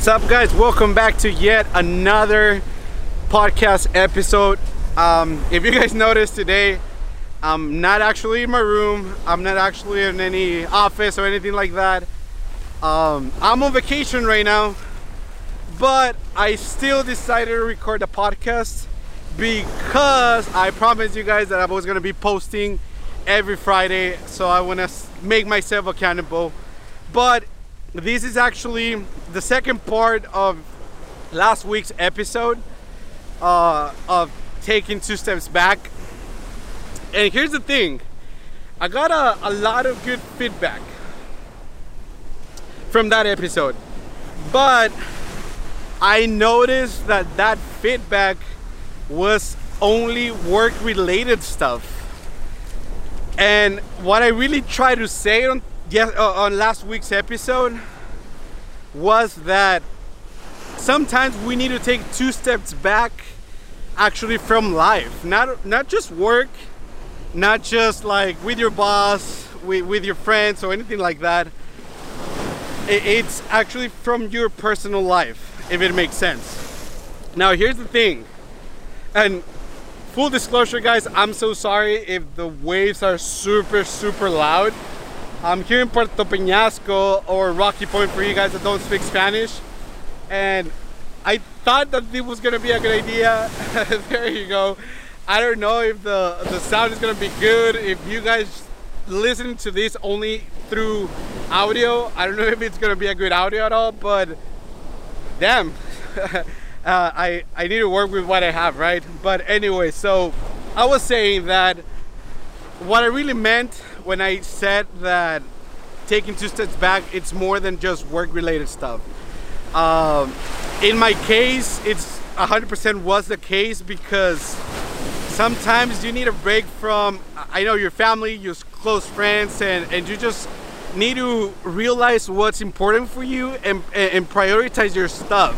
What's up, guys? Welcome back to yet another podcast episode. Um, if you guys noticed today, I'm not actually in my room. I'm not actually in any office or anything like that. Um, I'm on vacation right now, but I still decided to record a podcast because I promised you guys that I was gonna be posting every Friday. So I wanna make myself accountable. But this is actually the second part of last week's episode uh, of taking two steps back. And here's the thing I got a, a lot of good feedback from that episode, but I noticed that that feedback was only work related stuff. And what I really try to say on yes, uh, on last week's episode was that sometimes we need to take two steps back actually from life. Not not just work not just like with your boss with, with your friends or anything like that. It, it's actually from your personal life if it makes sense. Now here's the thing and full disclosure guys i'm so sorry if the waves are super super loud I'm here in Puerto Peñasco or Rocky Point for you guys that don't speak Spanish. And I thought that this was gonna be a good idea. there you go. I don't know if the, the sound is gonna be good. If you guys listen to this only through audio, I don't know if it's gonna be a good audio at all, but damn. uh, I, I need to work with what I have, right? But anyway, so I was saying that what I really meant when I said that taking two steps back, it's more than just work related stuff. Um, in my case, it's 100% was the case because sometimes you need a break from, I know your family, your close friends, and, and you just need to realize what's important for you and, and prioritize your stuff.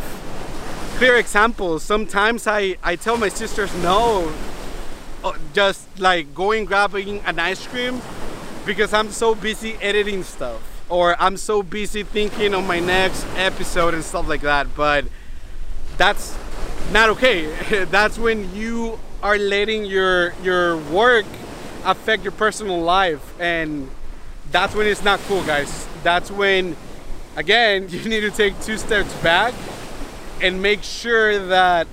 Clear example, sometimes I, I tell my sisters no uh, just like going grabbing an ice cream because I'm so busy editing stuff or I'm so busy thinking on my next episode and stuff like that. But that's not okay. that's when you are letting your your work affect your personal life and that's when it's not cool guys that's when again you need to take two steps back and make sure that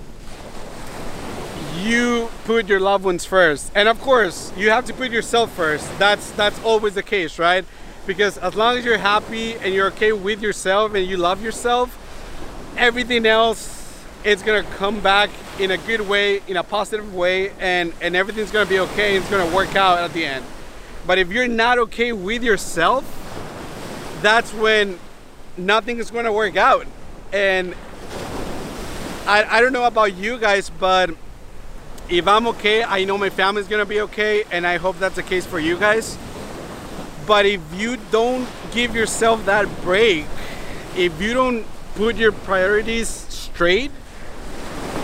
you put your loved ones first. And of course you have to put yourself first. That's that's always the case right? Because as long as you're happy and you're okay with yourself and you love yourself everything else is gonna come back in a good way in a positive way and and everything's gonna be okay it's gonna work out at the end. But if you're not okay with yourself that's when nothing is gonna work out. And I, I don't know about you guys but if I'm okay, I know my family's gonna be okay, and I hope that's the case for you guys. But if you don't give yourself that break, if you don't put your priorities straight,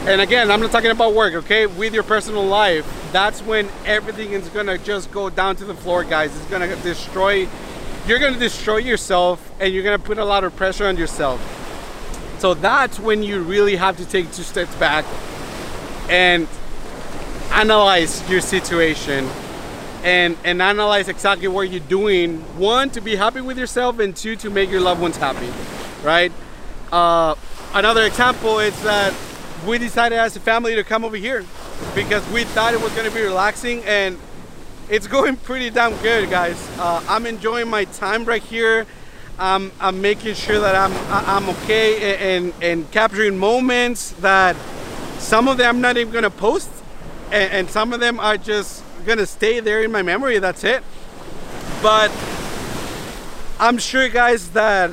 and again, I'm not talking about work, okay? With your personal life, that's when everything is gonna just go down to the floor, guys. It's gonna destroy, you're gonna destroy yourself, and you're gonna put a lot of pressure on yourself. So that's when you really have to take two steps back and analyze your situation and and analyze exactly what you're doing. One to be happy with yourself and two to make your loved ones happy right? Uh, another example is that we decided as a family to come over here because we thought it was going to be relaxing and it's going pretty damn good guys. Uh, i'm enjoying my time right here. I'm, I'm making sure that i'm i'm okay and and capturing moments that some of them i'm not even going to post and, and some of them are just gonna stay there in my memory that's it. But I'm sure guys that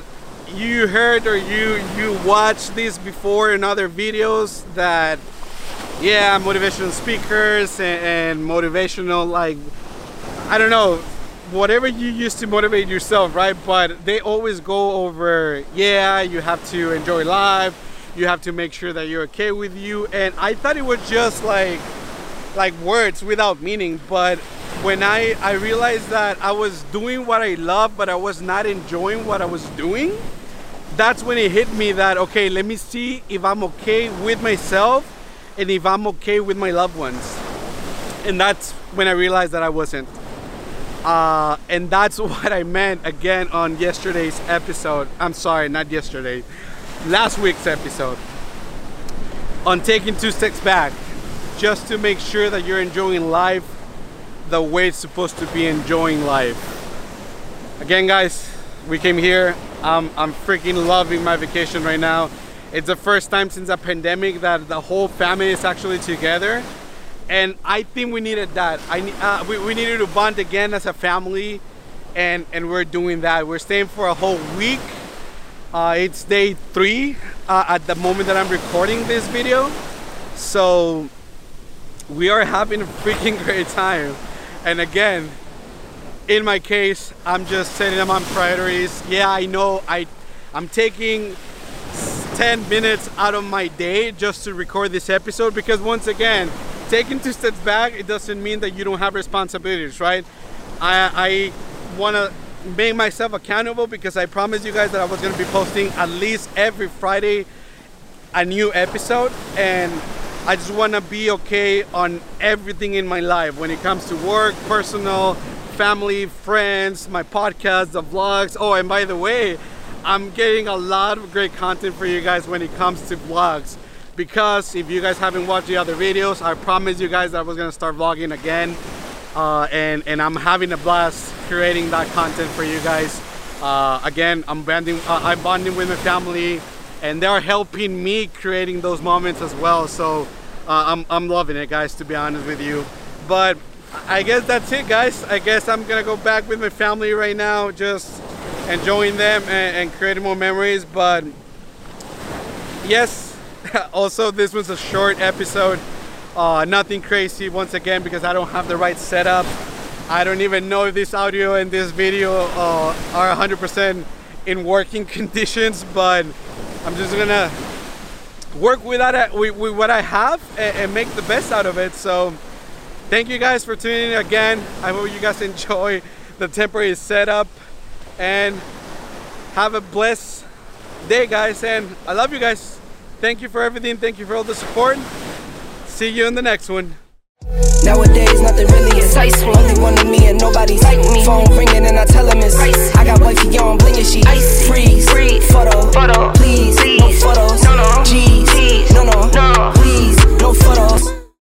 you heard or you you watched this before in other videos that yeah motivational speakers and, and motivational like I don't know whatever you use to motivate yourself right? But they always go over yeah you have to enjoy life you have to make sure that you're okay with you. And I thought it was just like like words without meaning but when I, I realized that I was doing what I love but I was not enjoying what I was doing that's when it hit me that okay let me see if i'm okay with myself and if i'm okay with my loved ones. And that's when i realized that i wasn't. Uh, and that's what i meant again on yesterday's episode. I'm sorry not yesterday. Last week's episode. On taking two steps back just to make sure that you're enjoying life the way it's supposed to be enjoying life again guys we came here um, I'm freaking loving my vacation right now. It's the first time since the pandemic that the whole family is actually together. And I think we needed that. I uh, we, we needed to bond again as a family and, and we're doing that. We're staying for a whole week. Uh, it's day three uh, at the moment that I'm recording this video. So we are having a freaking great time. And again, in my case, I'm just setting them on priorities. Yeah, I know I, I'm taking 10 minutes out of my day just to record this episode because once again, taking two steps back, it doesn't mean that you don't have responsibilities, right? I, I want to make myself accountable because I promised you guys that I was going to be posting at least every Friday a new episode and I just want to be okay on everything in my life when it comes to work, personal, family, friends, my podcast, the vlogs. Oh, and by the way, I'm getting a lot of great content for you guys when it comes to vlogs. Because if you guys haven't watched the other videos, I promised you guys I was gonna start vlogging again. Uh, and, and I'm having a blast creating that content for you guys. Uh, again, I'm bonding, uh, I'm bonding with my family and they're helping me creating those moments as well. So uh, I'm, I'm loving it guys, to be honest with you. But I guess that's it guys. I guess I'm gonna go back with my family right now, just enjoying them and, and creating more memories. But yes, also this was a short episode. Uh, nothing crazy once again because I don't have the right setup. I don't even know if this audio and this video uh, are 100% in working conditions, but I'm just gonna work with that uh, with, with what I have and, and make the best out of it. So thank you guys for tuning in again. I hope you guys enjoy the temporary setup and have a blessed day guys and I love you guys. Thank you for everything. Thank you for all the support. See you in the next one. Nowadays, nothing really insightful. Only one of me and nobody like me. Phone ringing and I tell him it's ice. I got wifey on, blinging she ice. Freeze, freeze, photo, photo, please, please. no photos, no, no, G's, no, no, no, please, no photos.